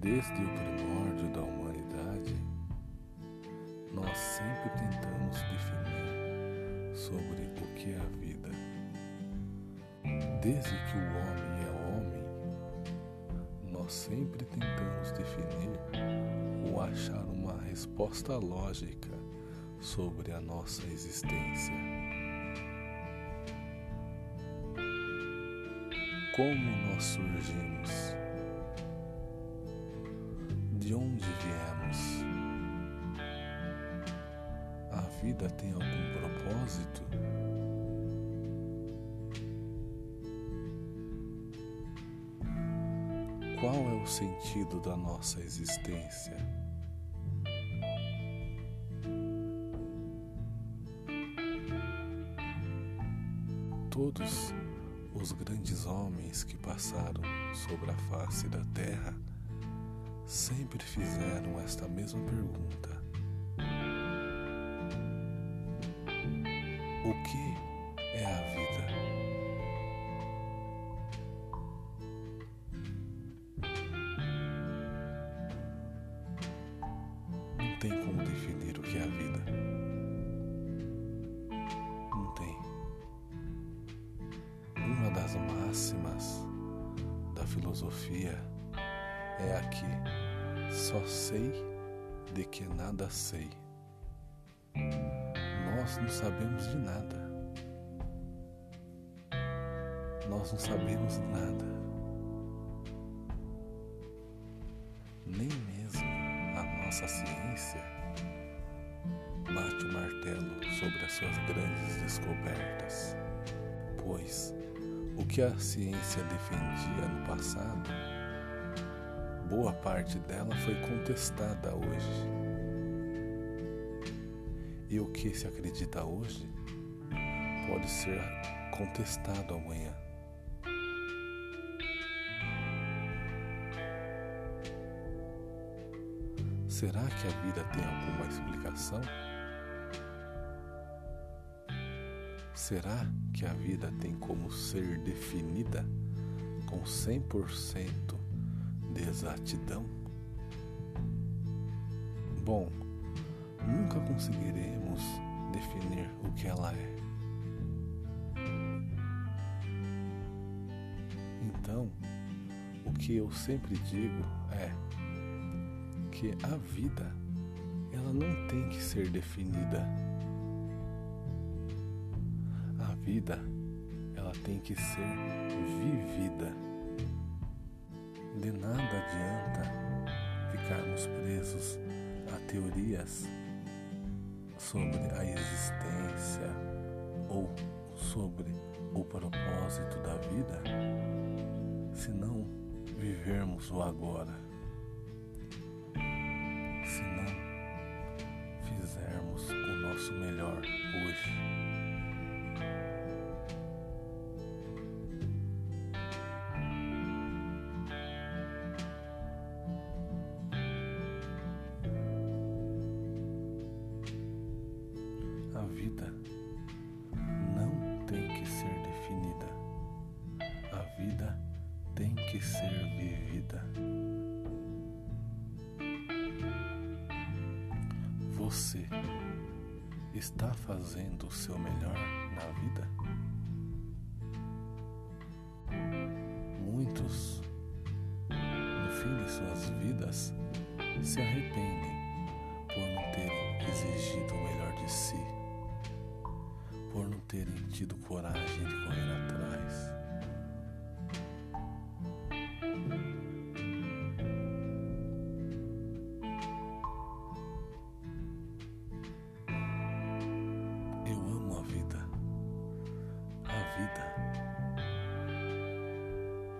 Desde o primórdio da humanidade, nós sempre tentamos definir sobre o que é a vida. Desde que o homem é homem, nós sempre tentamos definir ou achar uma resposta lógica sobre a nossa existência. Como nós surgimos? Vida tem algum propósito? Qual é o sentido da nossa existência? Todos os grandes homens que passaram sobre a face da terra sempre fizeram esta mesma pergunta: que é a vida? Não tem como definir o que é a vida. Não tem. Uma das máximas da filosofia é aqui: só sei de que nada sei. Nós não sabemos de nada. Nós não sabemos nada. Nem mesmo a nossa ciência bate o martelo sobre as suas grandes descobertas, pois o que a ciência defendia no passado boa parte dela foi contestada hoje. E o que se acredita hoje pode ser contestado amanhã. Será que a vida tem alguma explicação? Será que a vida tem como ser definida com 100% de exatidão? Bom, nunca conseguiremos definir o que ela é. Então, o que eu sempre digo é que a vida ela não tem que ser definida. A vida ela tem que ser vivida. De nada adianta ficarmos presos a teorias sobre a existência ou sobre o propósito da vida se não vivermos o agora, vida não tem que ser definida. A vida tem que ser vivida. Você está fazendo o seu melhor na vida? Muitos, no fim de suas vidas, se arrependem por não terem exigido o melhor de si por não terem tido coragem de correr atrás. Eu amo a vida. A vida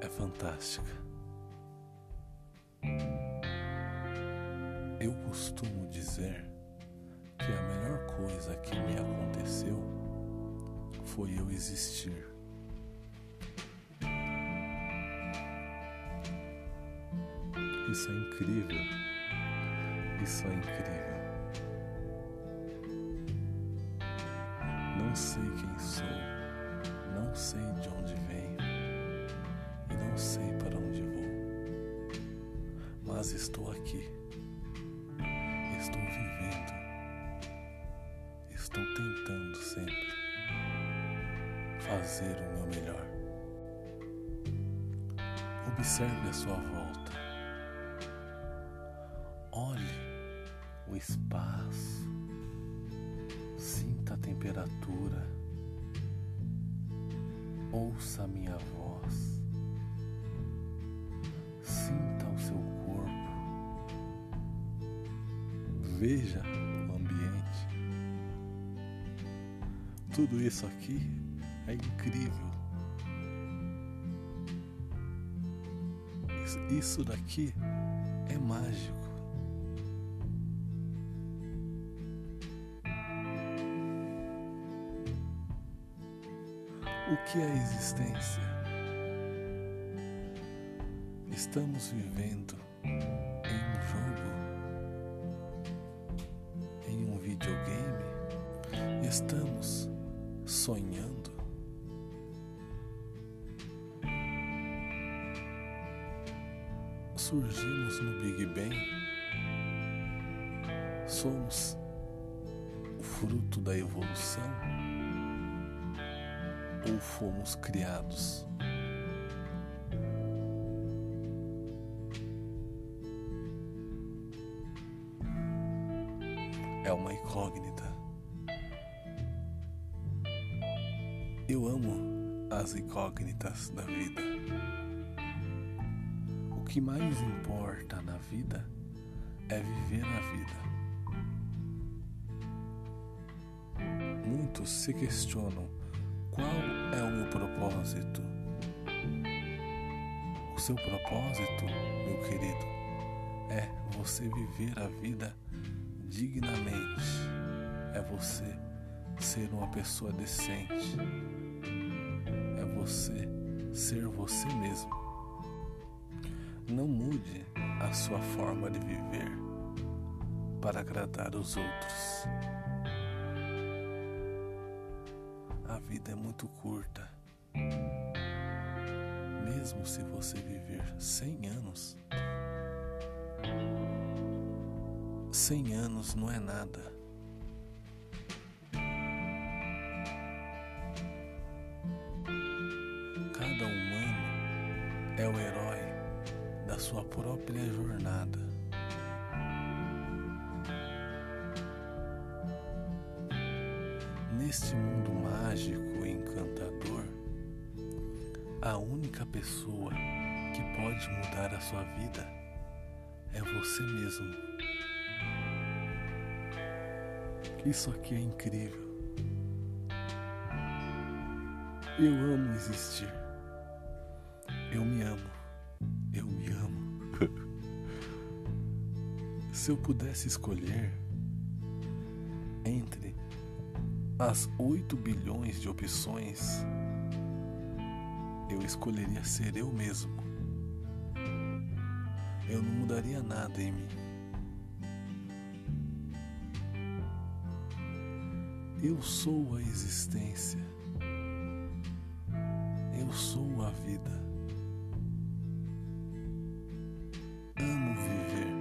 é fantástica. Eu costumo dizer que a melhor coisa que me aconteceu foi eu existir. Isso é incrível. Isso é incrível. Não sei quem sou, não sei de onde venho e não sei para onde vou, mas estou aqui, estou vivendo, estou tentando fazer o meu melhor. Observe a sua volta. Olhe o espaço. Sinta a temperatura. Ouça a minha voz. Sinta o seu corpo. Veja o ambiente. Tudo isso aqui é incrível. Isso daqui é mágico. O que é a existência? Estamos vivendo em um jogo, em um videogame, estamos sonhando. Surgimos no Big Bang, somos o fruto da evolução ou fomos criados? É uma incógnita. Eu amo as incógnitas da vida. Que mais importa na vida é viver a vida. Muitos se questionam qual é o meu propósito? O seu propósito, meu querido, é você viver a vida dignamente. É você ser uma pessoa decente. É você ser você mesmo. Não mude a sua forma de viver para agradar os outros. A vida é muito curta. Mesmo se você viver 100 anos, 100 anos não é nada. A única pessoa que pode mudar a sua vida é você mesmo. Isso aqui é incrível. Eu amo existir. Eu me amo. Eu me amo. Se eu pudesse escolher entre as 8 bilhões de opções, eu escolheria ser eu mesmo. Eu não mudaria nada em mim. Eu sou a existência. Eu sou a vida. Amo viver.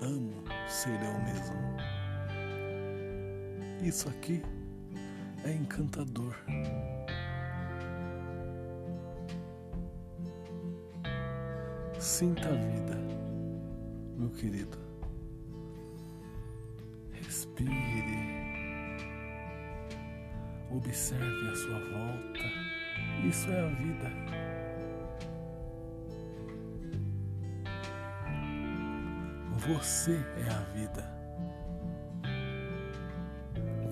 Amo ser eu mesmo. Isso aqui é encantador. Sinta a vida, meu querido. Respire. Observe a sua volta. Isso é a vida. Você é a vida.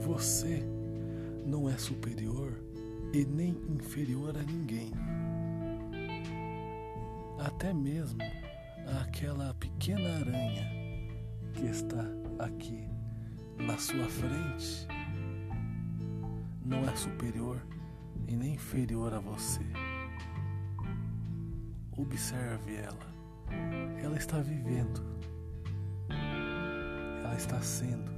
Você não é superior e nem inferior a ninguém. Até mesmo aquela pequena aranha que está aqui na sua frente não é superior e nem inferior a você. Observe ela. Ela está vivendo. Ela está sendo.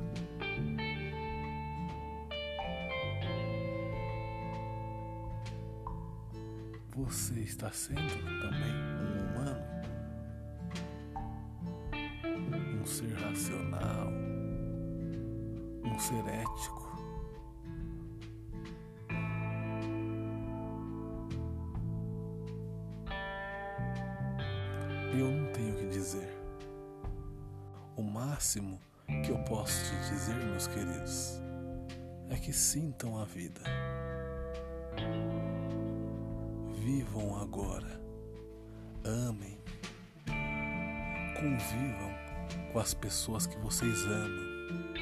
Você está sendo também um humano? Um ser racional? Um ser ético? eu não tenho o que dizer. O máximo que eu posso te dizer, meus queridos, é que sintam a vida. Vivam agora. Amem. Convivam com as pessoas que vocês amam.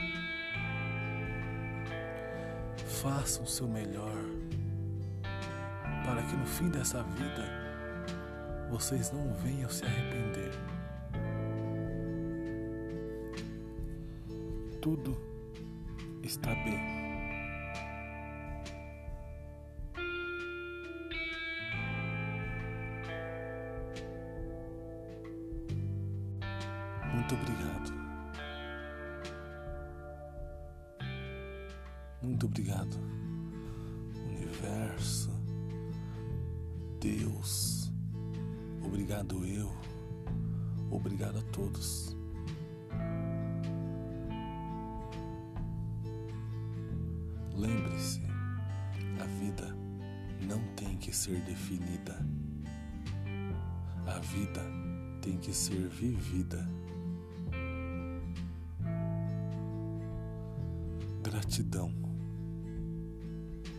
Façam o seu melhor para que no fim dessa vida vocês não venham se arrepender. Tudo está bem. Muito obrigado. Muito obrigado, Universo, Deus. Obrigado eu. Obrigado a todos. Lembre-se, a vida não tem que ser definida. A vida tem que ser vivida. Gratidão.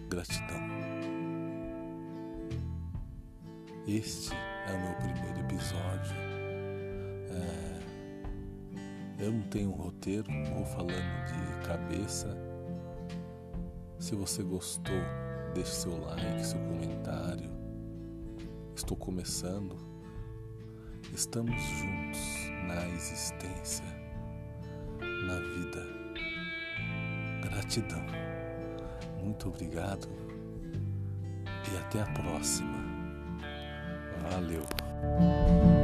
Gratidão. Este é o meu primeiro episódio. É, eu não tenho um roteiro, vou falando de cabeça. Se você gostou, deixe seu like, seu comentário. Estou começando. Estamos juntos na existência, na vida. Gratidão. Muito obrigado e até a próxima. Valeu.